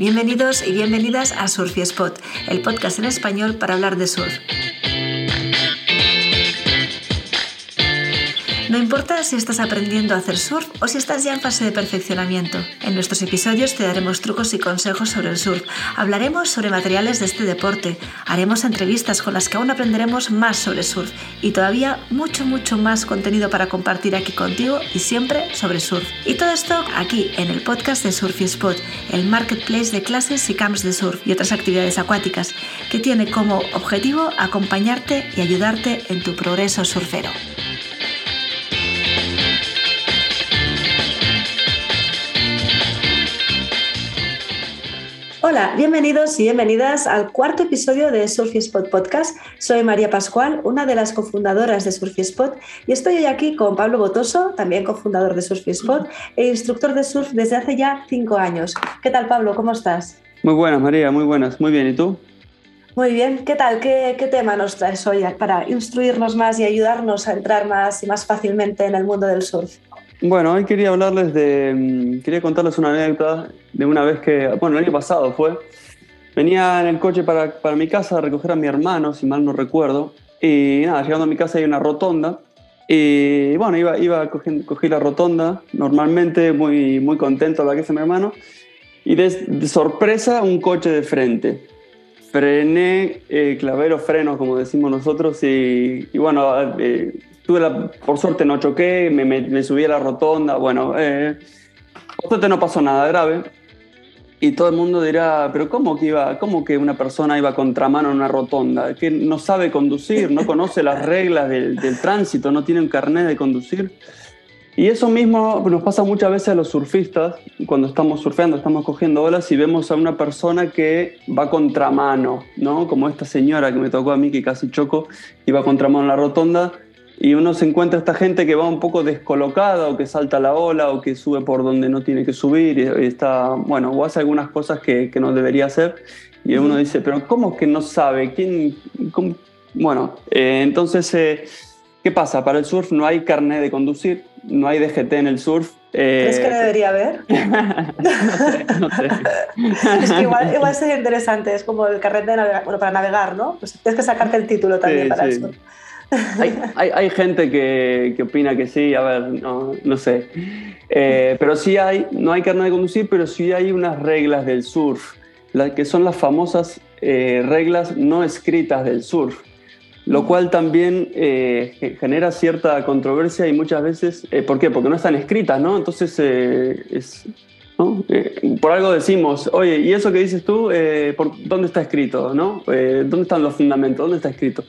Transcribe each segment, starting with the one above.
Bienvenidos y bienvenidas a Surfy Spot, el podcast en español para hablar de surf. No importa si estás aprendiendo a hacer surf o si estás ya en fase de perfeccionamiento. En nuestros episodios te daremos trucos y consejos sobre el surf. Hablaremos sobre materiales de este deporte. Haremos entrevistas con las que aún aprenderemos más sobre surf. Y todavía mucho, mucho más contenido para compartir aquí contigo y siempre sobre surf. Y todo esto aquí en el podcast de Surfy Spot, el marketplace de clases y camps de surf y otras actividades acuáticas, que tiene como objetivo acompañarte y ayudarte en tu progreso surfero. Hola, bienvenidos y bienvenidas al cuarto episodio de Surfy Spot Podcast. Soy María Pascual, una de las cofundadoras de Surfy Spot y estoy hoy aquí con Pablo Botoso, también cofundador de Surfy Spot e instructor de surf desde hace ya cinco años. ¿Qué tal Pablo? ¿Cómo estás? Muy buenas María, muy buenas, muy bien. ¿Y tú? Muy bien, ¿qué tal? ¿Qué, ¿Qué, tema nos traes hoy para instruirnos más y ayudarnos a entrar más y más fácilmente en el mundo del surf? Bueno, hoy quería hablarles de. Mm, quería contarles una anécdota de una vez que. Bueno, el año pasado fue. Venía en el coche para, para mi casa a recoger a mi hermano, si mal no recuerdo. Y nada, llegando a mi casa hay una rotonda. Y bueno, iba, iba coger, cogí la rotonda normalmente, muy, muy contento la que es mi hermano. Y de, sorpresa, un coche de frente. Frené, eh, clavero freno, como decimos nosotros, y, y bueno, eh, por suerte no choqué, me, subí a la rotonda, bueno, eh, por suerte no pasó nada grave. Y todo el mundo dirá, pero ¿cómo que, iba, cómo que una persona iba contramano en una rotonda? Que no sabe conducir, no conoce las reglas del, tránsito, no tiene un carnet de conducir. Y eso mismo nos pasa muchas veces a los surfistas, cuando estamos surfeando, estamos cogiendo olas y vemos a una persona que va contramano, ¿no? Como esta señora que me tocó a mí, que casi choco, iba contramano en la rotonda y uno se encuentra esta gente que va un poco descolocada o que salta la ola o que sube por donde no tiene que subir y está, bueno, o hace algunas cosas que, que no debería hacer y uno dice, pero ¿cómo que no sabe? ¿Quién? Bueno, eh, entonces, eh, ¿qué pasa? Para el surf no hay carnet de conducir, no hay DGT en el surf. Eh, ¿Crees que debería haber? no sé, no sé. es que igual, igual, sería interesante, es como el carnet de bueno, para navegar, ¿no? Pues tienes que sacarte el título también para eso. Hay, hay, gente que, que, opina que sí, a ver, no, no sé. Eh, pero sí hay, no hay carnet de conducir, pero sí hay unas reglas del surf, las que son las famosas eh, reglas no escritas del surf, lo cual también eh, genera cierta controversia y muchas veces, ¿por qué? Porque no están escritas, ¿no? Entonces es, eh, por algo decimos, oye, ¿y eso que dices tú, eh, por, dónde está escrito? ¿no? Eh, ¿Dónde están los fundamentos? ¿Dónde está escrito?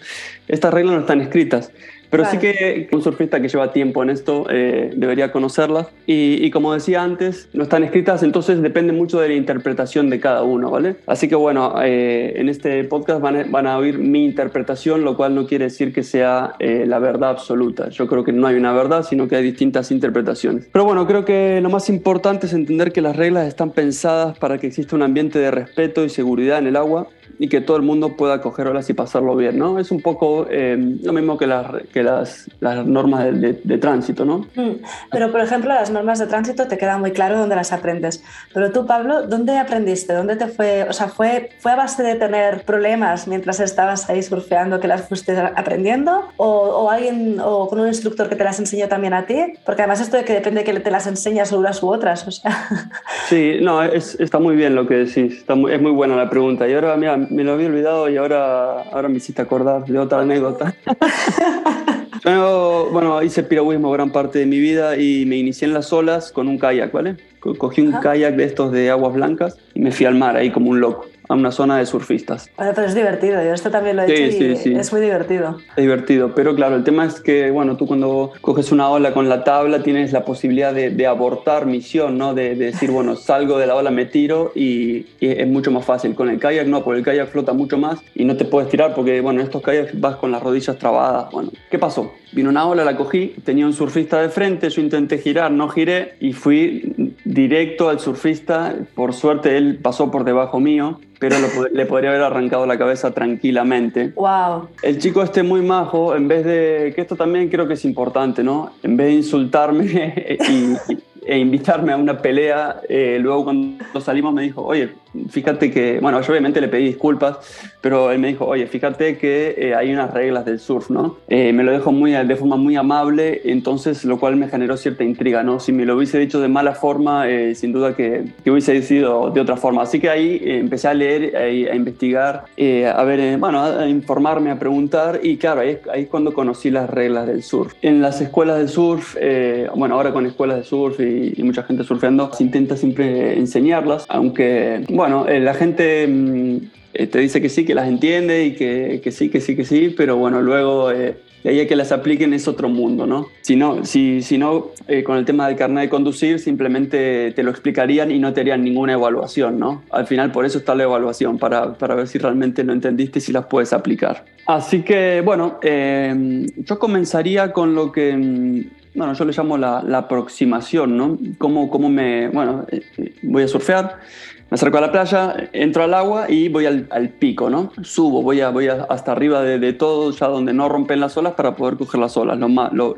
Estas reglas no están escritas. Pero sí que un surfista que lleva tiempo en esto eh, debería conocerlas. Y, como decía antes, no están escritas, entonces depende mucho de la interpretación de cada uno, ¿vale? Así que bueno, eh, en este podcast van a, van a, oír mi interpretación, lo cual no quiere decir que sea eh, la verdad absoluta. Yo creo que no hay una verdad, sino que hay distintas interpretaciones. Pero bueno, creo que lo más importante es entender que las reglas están pensadas para que exista un ambiente de respeto y seguridad en el agua y que todo el mundo pueda coger olas y pasarlo bien, ¿no? Es un poco eh, lo mismo que las, que las, las normas de, de, tránsito, ¿no? Mm. Pero, por ejemplo, las normas de tránsito te queda muy claro dónde las aprendes. Pero tú, Pablo, ¿dónde aprendiste? ¿Dónde te fue? O sea, ¿fue, fue a base de tener problemas mientras estabas ahí surfeando que las fuiste aprendiendo? ¿O, o alguien, o con un instructor que te las enseñó también a ti? Porque además esto de que depende de que te las enseñas unas u otras, o sea... Sí, no, es, está muy bien lo que decís. Está muy, es muy buena la pregunta. Y ahora, mira, me lo había olvidado y ahora, ahora me hiciste acordar de otra anécdota. Yo, bueno, hice piragüismo gran parte de mi vida y me inicié en las olas con un kayak, ¿vale? Cogí un kayak de estos de aguas blancas y me fui al mar ahí como un loco a una zona de surfistas. pero es divertido, yo esto también lo he hecho y es muy divertido. Es divertido, pero claro, el tema es que, bueno, tú cuando coges una ola con la tabla tienes la posibilidad de, abortar misión, ¿no? De, decir, bueno, salgo de la ola, me tiro y, es mucho más fácil. Con el kayak no, porque el kayak flota mucho más y no te puedes tirar porque, bueno, en estos kayaks vas con las rodillas trabadas. Bueno, ¿qué pasó? Vino una ola, la cogí, tenía un surfista de frente, yo intenté girar, no giré y fui directo al surfista. Por suerte él pasó por debajo mío pero le podría haber arrancado la cabeza tranquilamente. Wow. El chico este muy majo, en vez de, que esto también creo que es importante, ¿no? En vez de insultarme y, e invitarme a una pelea, eh, luego cuando salimos me dijo, oye, fíjate que, bueno, yo obviamente le pedí disculpas, pero él me dijo, oye, fíjate que eh, hay unas reglas del surf, ¿no? Eh, me lo dejó muy, de forma muy amable, entonces lo cual me generó cierta intriga, ¿no? Si me lo hubiese dicho de mala forma, eh, sin duda que, que, hubiese decidido de otra forma. Así que ahí empecé a leer, a investigar, a ver, bueno, a informarme, a preguntar, y claro, ahí, ahí es cuando conocí las reglas del surf. En las escuelas del surf, bueno, ahora con escuelas de surf y, y mucha gente surfeando, se intenta siempre enseñarlas, aunque, bueno, la gente mm, eh, te dice que sí, que las entiende y que, que sí, que sí, que sí, pero bueno, luego eh, de ahí a que las apliquen es otro mundo, ¿no? Si no, si, si no eh, con el tema del carnet de conducir, simplemente te lo explicarían y no te harían ninguna evaluación, ¿no? Al final, por eso está la evaluación, para, para ver si realmente lo entendiste y si las puedes aplicar. Así que, bueno, yo comenzaría con lo que mm, bueno, yo le llamo la, la aproximación, ¿no? Cómo, cómo me, bueno, voy a surfear, me acerco a la playa, entro al agua y voy al, pico, ¿no? Subo, voy, a, voy hasta arriba de, todo, ya donde no rompen las olas para poder coger las olas, lo más, lo,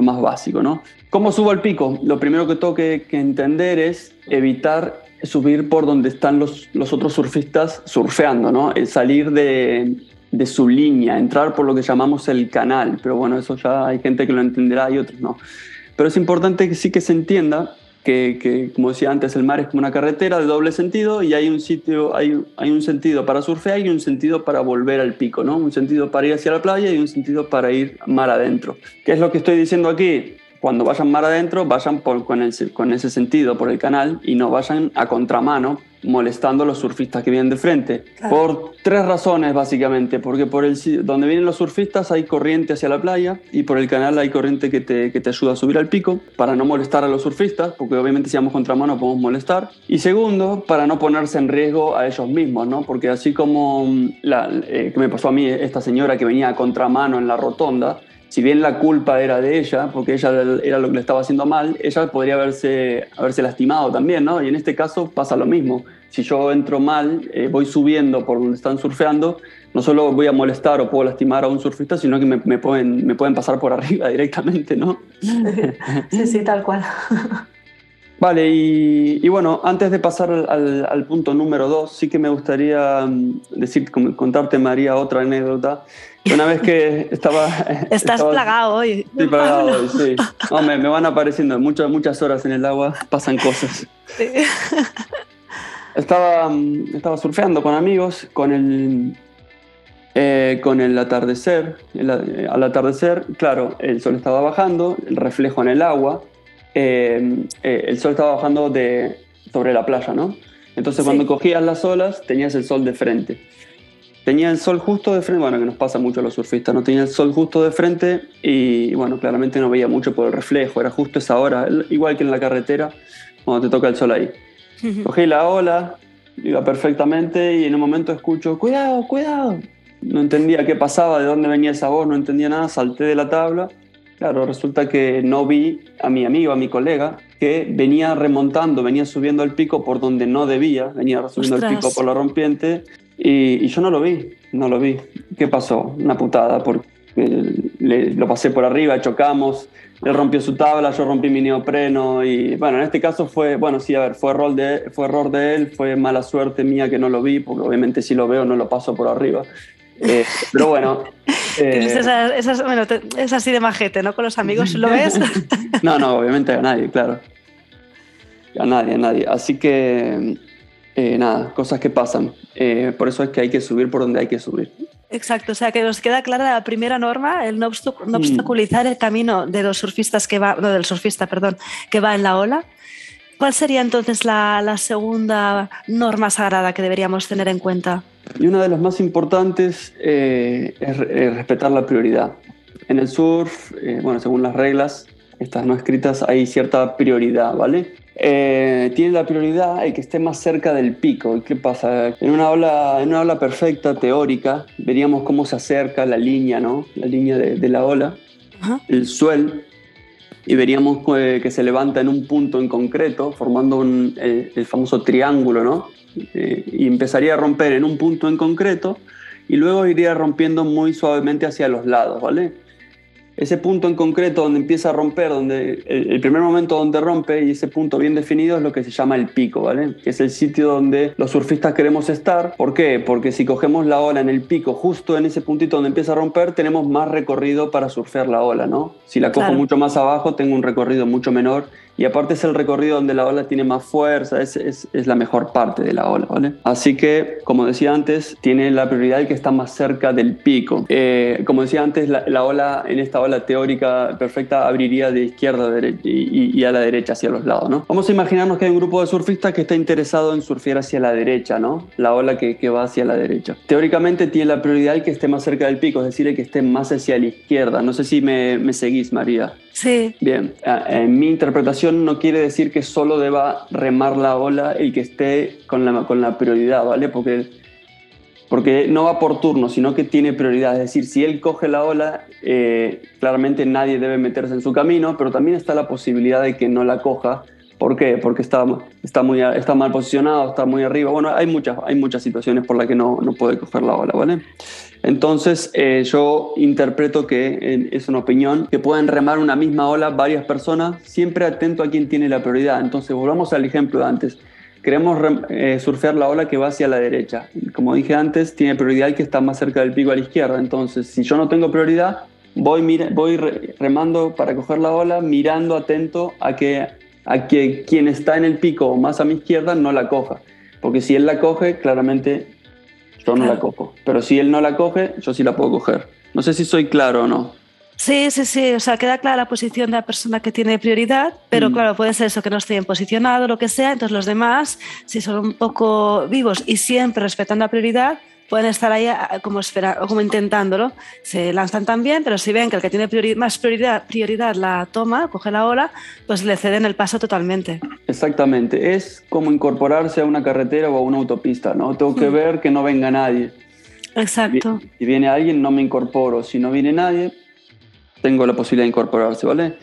más básico, ¿no? ¿Cómo subo al pico? Lo primero que tengo que, entender es evitar subir por donde están los, los otros surfistas surfeando, ¿no? El salir de, de su línea, entrar por lo que llamamos el canal, pero bueno, eso ya hay gente que lo entenderá y otros no. Pero es importante que sí que se entienda que, como decía antes, el mar es como una carretera de doble sentido y hay un sitio, hay, hay un sentido para surfear y un sentido para volver al pico, ¿no? Un sentido para ir hacia la playa y un sentido para ir mar adentro. ¿Qué es lo que estoy diciendo aquí? Cuando vayan mar adentro, vayan con, con ese sentido, por el canal, y no vayan a contramano, molestando a los surfistas que vienen de frente. Por tres razones, básicamente. Porque por el donde vienen los surfistas hay corriente hacia la playa y por el canal hay corriente que te, que te ayuda a subir al pico para no molestar a los surfistas, porque obviamente si vamos contramano podemos molestar. Y segundo, para no ponerse en riesgo a ellos mismos, ¿no? Porque así como mm, la, eh, que me pasó a mí esta señora que venía a contramano en la rotonda, si bien la culpa era de ella, porque ella era lo que le estaba haciendo mal, ella podría haberse, haberse lastimado también, ¿no? Y en este caso pasa lo mismo. Si yo entro mal, eh, voy subiendo por donde están surfeando, no solo voy a molestar o puedo lastimar a un surfista, sino que me, pueden, me pueden pasar por arriba directamente, ¿no? Sí, sí, tal cual. Vale, y, bueno, antes de pasar al, al punto número dos, sí que me gustaría mm, decir, contarte, María, otra anécdota una vez que estaba... Estás plagado hoy. Estoy plagado hoy, sí. me, van apareciendo muchas, muchas horas en el agua, pasan cosas. Estaba, estaba surfeando con amigos, con el, eh, con el atardecer. al atardecer, claro, el sol estaba bajando, el reflejo en el agua. Eh, eh, el sol estaba bajando de, sobre la playa, ¿no? Entonces cuando cogías las olas tenías el sol de frente. Tenía el sol justo de frente, bueno, que nos pasa mucho a los surfistas, ¿no? Tenía el sol justo de frente y, bueno, claramente no veía mucho por el reflejo, era justo esa hora, igual que en la carretera, cuando te toca el sol ahí. Cogí la ola, iba perfectamente y en un momento escucho, cuidado, cuidado. No entendía qué pasaba, de dónde venía esa voz, no entendía nada, salté de la tabla. Claro, resulta que no vi a mi amigo, a mi colega, que venía remontando, venía subiendo el pico por donde no debía, venía subiendo el pico por la rompiente y, yo no lo vi, no lo vi. ¿Qué pasó? Una putada, porque le, lo pasé por arriba, chocamos, él rompió su tabla, yo rompí mi neopreno y bueno, en este caso fue, bueno, sí, a ver, fue error de, fue error de él, fue mala suerte mía que no lo vi, porque obviamente si lo veo no lo paso por arriba. Eh, pero bueno. Eh, bueno, es así de majete, ¿no? Con los amigos, ¿lo ves? no, no, obviamente a nadie, claro. A nadie, a nadie. Así que eh, nada, cosas que pasan. Por eso es que hay que subir por donde hay que subir. Exacto, o sea que nos queda clara la primera norma, el no, mm. obstaculizar el camino de los surfistas que va, no, del surfista, perdón, que va en la ola. ¿Cuál sería entonces la, segunda norma sagrada que deberíamos tener en cuenta? Y una de las más importantes eh, es, respetar la prioridad. En el surf, bueno, según las reglas, estas no escritas, hay cierta prioridad, ¿vale? Eh, tiene la prioridad el que esté más cerca del pico. ¿Qué pasa? En una ola, en una ola perfecta, teórica, veríamos cómo se acerca la línea, ¿no? La línea de, la ola, el suelo, y veríamos que, se levanta en un punto en concreto, formando el, famoso triángulo, ¿no? Eh, y empezaría a romper en un punto en concreto y luego iría rompiendo muy suavemente hacia los lados, ¿vale? Ese punto en concreto donde empieza a romper, donde el, primer momento donde rompe y ese punto bien definido es lo que se llama el pico, ¿vale? Que es el sitio donde los surfistas queremos estar. ¿Por qué? Porque si cogemos la ola en el pico, justo en ese puntito donde empieza a romper, tenemos más recorrido para surfear la ola, ¿no? Si la cojo mucho más abajo, tengo un recorrido mucho menor y aparte es el recorrido donde la ola tiene más fuerza, es, es, es, la mejor parte de la ola, ¿vale? Así que, como decía antes, tiene la prioridad el que está más cerca del pico. Eh, como decía antes, la, la, ola, en esta ola teórica perfecta, abriría de izquierda a derecha y, y, a la derecha hacia los lados, ¿no? Vamos a imaginarnos que hay un grupo de surfistas que está interesado en surfear hacia la derecha, ¿no? La ola que, que va hacia la derecha. Teóricamente tiene la prioridad el que esté más cerca del pico, es decir, el que esté más hacia la izquierda. No sé si me, me seguís, María. Sí. Bien, en mi interpretación no quiere decir que solo deba remar la ola el que esté con la, con la prioridad, ¿vale? Porque, porque no va por turno, sino que tiene prioridad. Es decir, si él coge la ola, eh, claramente nadie debe meterse en su camino, pero también está la posibilidad de que no la coja. ¿Por qué? Porque está, está, muy, está mal posicionado, está muy arriba. Bueno, hay muchas, hay muchas situaciones por las que no, no puede coger la ola, ¿vale? Entonces eh, yo interpreto que es una opinión que pueden remar una misma ola varias personas, siempre atento a quién tiene la prioridad. Entonces volvamos al ejemplo de antes. Queremos eh, surfear la ola que va hacia la derecha. Como dije antes, tiene prioridad el que está más cerca del pico a la izquierda. Entonces, si yo no tengo prioridad, voy, voy remando para coger la ola, mirando atento a que, a que quien está en el pico más a mi izquierda no la coja. Porque si él la coge, claramente yo no la cojo. Pero si él no la coge, yo sí la puedo coger. No sé si soy claro o no. Sí, sí, sí. O sea, queda clara la posición de la persona que tiene prioridad, pero mm. claro, puede ser eso, que no esté bien posicionado, lo que sea. Entonces, los demás, si son un poco vivos y siempre respetando la prioridad, pueden estar ahí como, espera, como intentándolo. Se lanzan también, pero si ven que el que tiene más prioridad, prioridad la toma, coge la ola, pues le ceden el paso totalmente. Exactamente. Es como incorporarse a una carretera o a una autopista, ¿no? Tengo que mm. ver que no venga nadie. Exacto. Si viene alguien, no me incorporo. Si no viene nadie, tengo la posibilidad de incorporarse, ¿vale?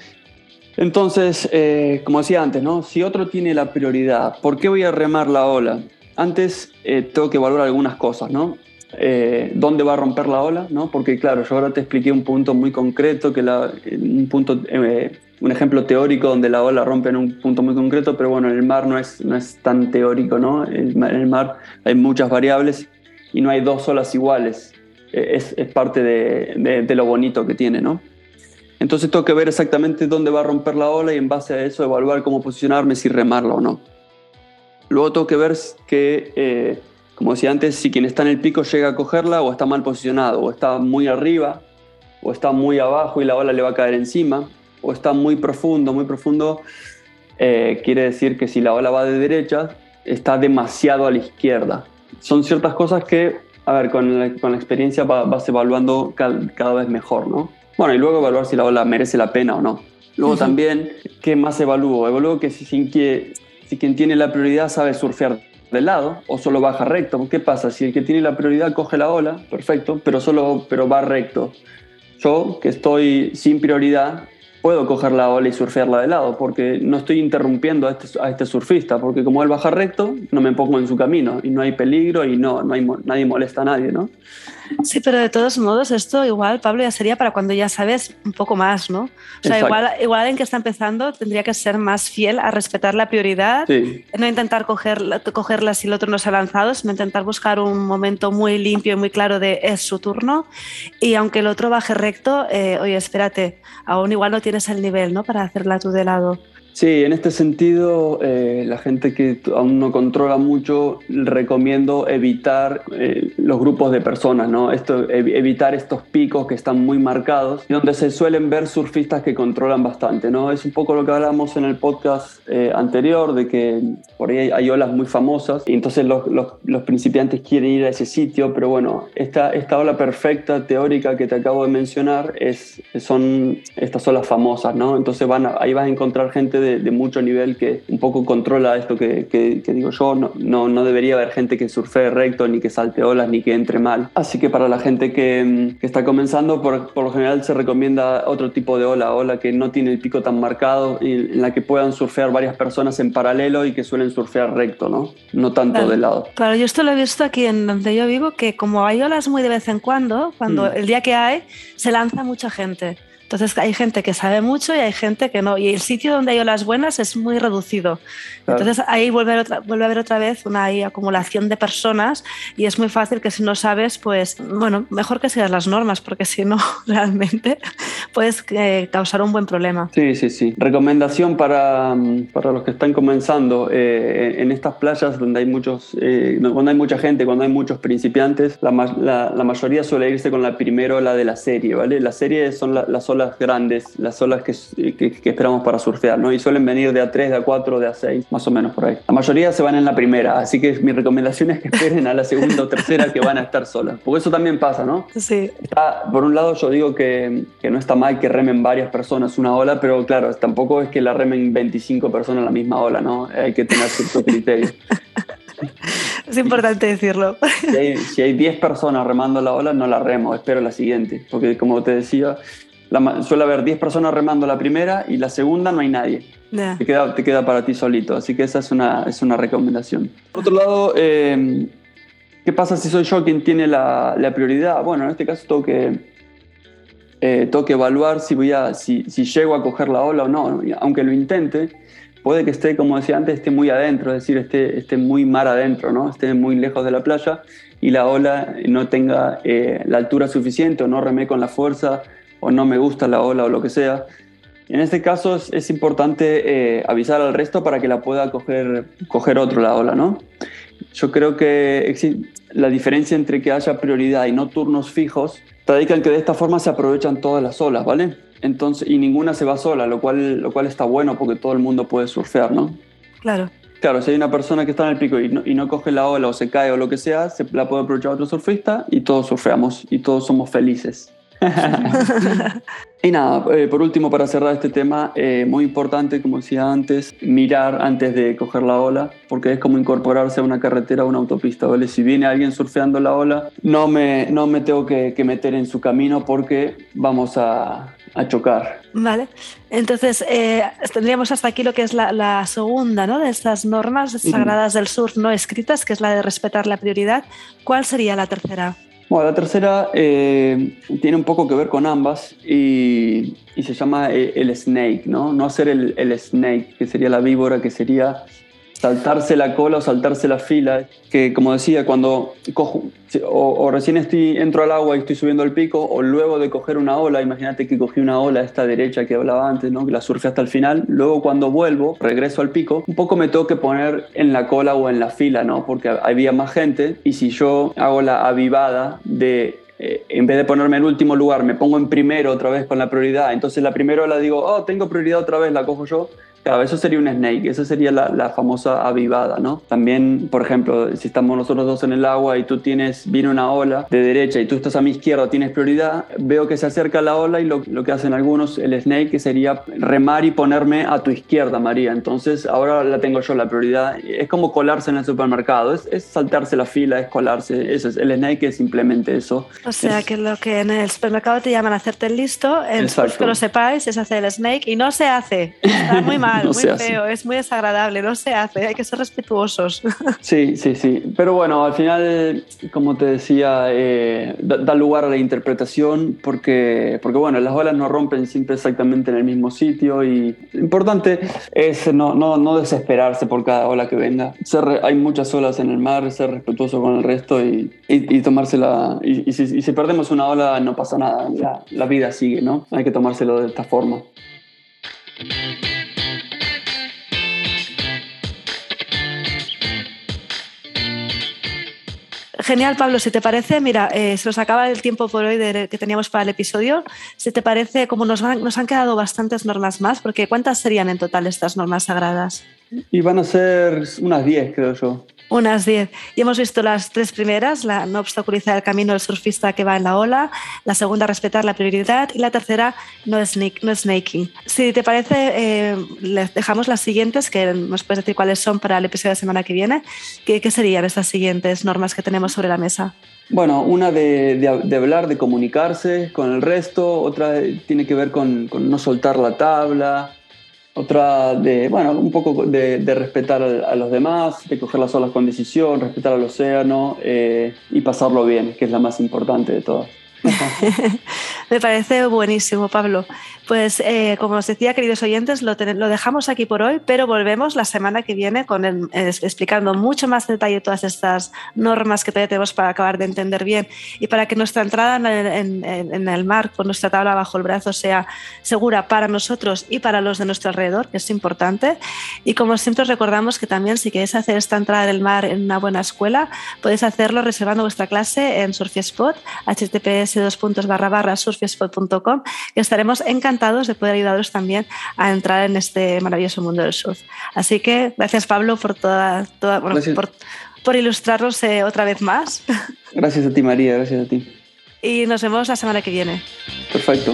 Entonces, eh, como decía antes, ¿no? Si otro tiene la prioridad, ¿por qué voy a remar la ola? Antes eh, tengo que evaluar algunas cosas, ¿no? Eh, ¿Dónde va a romper la ola? ¿no? Porque claro, yo ahora te expliqué un punto muy concreto, que la, un, punto, eh, un ejemplo teórico donde la ola rompe en un punto muy concreto, pero bueno, en el mar no es, no es tan teórico, ¿no? En el mar hay muchas variables y no hay dos olas iguales. Es, es parte de, de, lo bonito que tiene, ¿no? Entonces tengo que ver exactamente dónde va a romper la ola y en base a eso evaluar cómo posicionarme, si remarla o no. Luego tengo que ver que, eh, como decía antes, si quien está en el pico llega a cogerla o está mal posicionado, o está muy arriba, o está muy abajo y la ola le va a caer encima, o está muy profundo, muy profundo, eh, quiere decir que si la ola va de derecha, está demasiado a la izquierda. Son ciertas cosas que, a ver, con la, con la experiencia vas evaluando cada, vez mejor, ¿no? Bueno, y luego evaluar si la ola merece la pena o no. Luego también, ¿qué más evalúo? Evalúo que si, sin que si quien tiene la prioridad sabe surfear de lado o solo baja recto. ¿Qué pasa? Si el que tiene la prioridad coge la ola, perfecto, pero solo pero va recto. Yo, que estoy sin prioridad, puedo coger la ola y surfearla de lado, porque no estoy interrumpiendo a este, a este surfista, porque como él baja recto, no me pongo en su camino y no hay peligro y no, no hay, nadie molesta a nadie, ¿no? Sí, pero de todos modos, esto igual, Pablo, ya sería para cuando ya sabes un poco más, ¿no? O sea, igual, igual alguien que está empezando tendría que ser más fiel a respetar la prioridad, no intentar cogerla, cogerla si el otro no se ha lanzado, sino intentar buscar un momento muy limpio y muy claro de es su turno. Y aunque el otro baje recto, eh, oye, espérate, aún igual no tienes el nivel, ¿no? Para hacerla tú de lado. Sí, en este sentido, eh, la gente que aún no controla mucho, recomiendo evitar eh, los grupos de personas, ¿no? Esto, evitar estos picos que están muy marcados y donde se suelen ver surfistas que controlan bastante, ¿no? Es un poco lo que hablamos en el podcast eh, anterior, de que por ahí hay, olas muy famosas y entonces los, los, los, principiantes quieren ir a ese sitio, pero bueno, esta, esta ola perfecta teórica que te acabo de mencionar es, son estas olas famosas, ¿no? Entonces van ahí vas a encontrar gente de, mucho nivel que un poco controla esto que, que, digo yo. No, no, no, debería haber gente que surfee recto, ni que salte olas, ni que entre mal. Así que para la gente que, que está comenzando, por, por, lo general se recomienda otro tipo de ola, ola que no tiene el pico tan marcado, y en la que puedan surfear varias personas en paralelo y que suelen surfear recto, ¿no? No tanto de lado. Claro, yo esto lo he visto aquí en donde yo vivo, que como hay olas muy de vez en cuando, cuando mm. el día que hay, se lanza mucha gente Entonces hay gente que sabe mucho y hay gente que no. Y el sitio donde hay olas buenas es muy reducido. Entonces ahí vuelve a, vuelve a haber otra vez una acumulación de personas y es muy fácil que si no sabes, pues bueno, mejor que sigas las normas porque si no, realmente puedes eh, causar un buen problema. Sí, sí, sí. Recomendación para, para los que están comenzando eh, en estas playas donde hay muchos, eh, cuando hay mucha gente, cuando hay muchos principiantes, la, la, la, mayoría suele irse con la primera ola de la serie, ¿vale? La serie son las olas grandes, las olas que, que, que, esperamos para surfear, ¿no? Y suelen venir de A3, de A4, de A6, más o menos por ahí. La mayoría se van en la primera, así que mi recomendación es que esperen a la segunda o tercera que van a estar solas, porque eso también pasa, ¿no? Sí. Está, por un lado yo digo que, que no está mal que remen varias personas una ola, pero claro, tampoco es que la remen 25 personas la misma ola, ¿no? Hay que tener cierto criterio. Es importante decirlo. Si hay, 10 personas remando la ola, no la remo, espero la siguiente. Porque como te decía, suele haber 10 personas remando la primera y la segunda no hay nadie. Te, queda, te queda para ti solito. Así que esa es una, es una recomendación. Por otro lado, eh, ¿qué pasa si soy yo quien tiene la, la prioridad? Bueno, en este caso tengo que, eh, tengo que evaluar si, voy a, si, si llego a coger la ola o no. Aunque lo intente, puede que esté, como decía antes, esté muy adentro, es decir, esté, esté muy mar adentro, ¿no? esté muy lejos de la playa y la ola no tenga eh, la altura suficiente o no remé con la fuerza o no me gusta la ola o lo que sea. En este caso es, importante eh, avisar al resto para que la pueda coger, coger otro la ola, ¿no? Yo creo que la diferencia entre que haya prioridad y no turnos fijos radica en que de esta forma se aprovechan todas las olas, ¿vale? Entonces, y ninguna se va sola, lo cual, lo cual está bueno porque todo el mundo puede surfear, ¿no? Claro. Claro, si hay una persona que está en el pico y no, y no coge la ola o se cae o lo que sea, se la puede aprovechar otro surfista y todos surfeamos y todos somos felices. Y nada, eh, por último, para cerrar este tema, eh, muy importante, como decía antes, mirar antes de coger la ola, porque es como incorporarse a una carretera o una autopista, ¿vale? Si viene alguien surfeando la ola, no me, no me tengo que, que meter en su camino porque vamos a, a chocar. Vale, entonces eh, tendríamos hasta aquí lo que es la, la, segunda ¿no? de estas normas sagradas del surf no escritas, que es la de respetar la prioridad. ¿Cuál sería la tercera? Bueno, la tercera eh, tiene un poco que ver con ambas y, y se llama eh, el, snake, ¿no? No hacer el, el snake, que sería la víbora, que sería saltarse la cola o saltarse la fila, que como decía, cuando cojo, o, recién estoy, entro al agua y estoy subiendo el pico, o luego de coger una ola, imagínate que cogí una ola esta derecha que hablaba antes, ¿no? que la surfe hasta el final, luego cuando vuelvo, regreso al pico, un poco me tengo que poner en la cola o en la fila, ¿no? porque había más gente, y si yo hago la avivada de eh, en vez de ponerme en último lugar, me pongo en primero otra vez con la prioridad. Entonces la primera ola digo, oh, tengo prioridad otra vez, la cojo yo. Claro, eso sería un snake, esa sería la, la, famosa avivada, ¿no? También, por ejemplo, si estamos nosotros dos en el agua y tú tienes, viene una ola de derecha y tú estás a mi izquierda, tienes prioridad, veo que se acerca la ola y lo, lo que hacen algunos, el snake, que sería remar y ponerme a tu izquierda, María. Entonces, ahora la tengo yo la prioridad. Es como colarse en el supermercado, es, es saltarse la fila, es colarse, eso es, el snake es simplemente eso. O sea, que lo que en el supermercado te llaman a hacerte el listo, en que lo sepáis, es hacer el snake y no se hace, está muy mal. muy feo, es muy desagradable, no se hace, hay que ser respetuosos. Sí, sí, sí. Pero bueno, al final, como te decía, eh, da, lugar a la interpretación porque, porque, bueno, las olas no rompen siempre exactamente en el mismo sitio y lo importante es no, no, no desesperarse por cada ola que venga. hay muchas olas en el mar, ser respetuoso con el resto y, y, tomársela. Y, si, y, si, perdemos una ola, no pasa nada, la, la vida sigue, ¿no? Hay que tomárselo de esta forma. Genial, Pablo. Si te parece, mira, eh, se nos acaba el tiempo por hoy de, que teníamos para el episodio. Si te parece, como nos, nos han quedado bastantes normas más, porque ¿cuántas serían en total estas normas sagradas? Y van a ser unas 10, creo yo. Unas 10. Y hemos visto las tres primeras, la no obstaculizar el camino del surfista que va en la ola, la segunda respetar la prioridad y la tercera no, snake, no snaking. Si te parece, eh, les dejamos las siguientes, que nos puedes decir cuáles son para el episodio de semana que viene. ¿Qué, qué serían estas siguientes normas que tenemos sobre la mesa? Bueno, una de, de, hablar, de comunicarse con el resto, otra tiene que ver con, con no soltar la tabla, otra de, bueno, un poco de, respetar a, los demás, de coger las olas con decisión, respetar al océano eh, y pasarlo bien, que es la más importante de todas. Me parece buenísimo, Pablo. Pues eh, como os decía, queridos oyentes, lo, dejamos aquí por hoy, pero volvemos la semana que viene con explicando mucho más detalle todas estas normas que todavía tenemos para acabar de entender bien y para que nuestra entrada en, en el mar con nuestra tabla bajo el brazo sea segura para nosotros y para los de nuestro alrededor, que es importante. Y como siempre os recordamos que también si queréis hacer esta entrada del mar en una buena escuela, podéis hacerlo reservando vuestra clase en Surfiespot, https surfiespot.com, que estaremos encantados de poder ayudaros también a entrar en este maravilloso mundo del surf. Así que gracias Pablo por toda, por, por, ilustrarnos eh, otra vez más. Gracias a ti María, gracias a ti. Y nos vemos la semana que viene. Perfecto.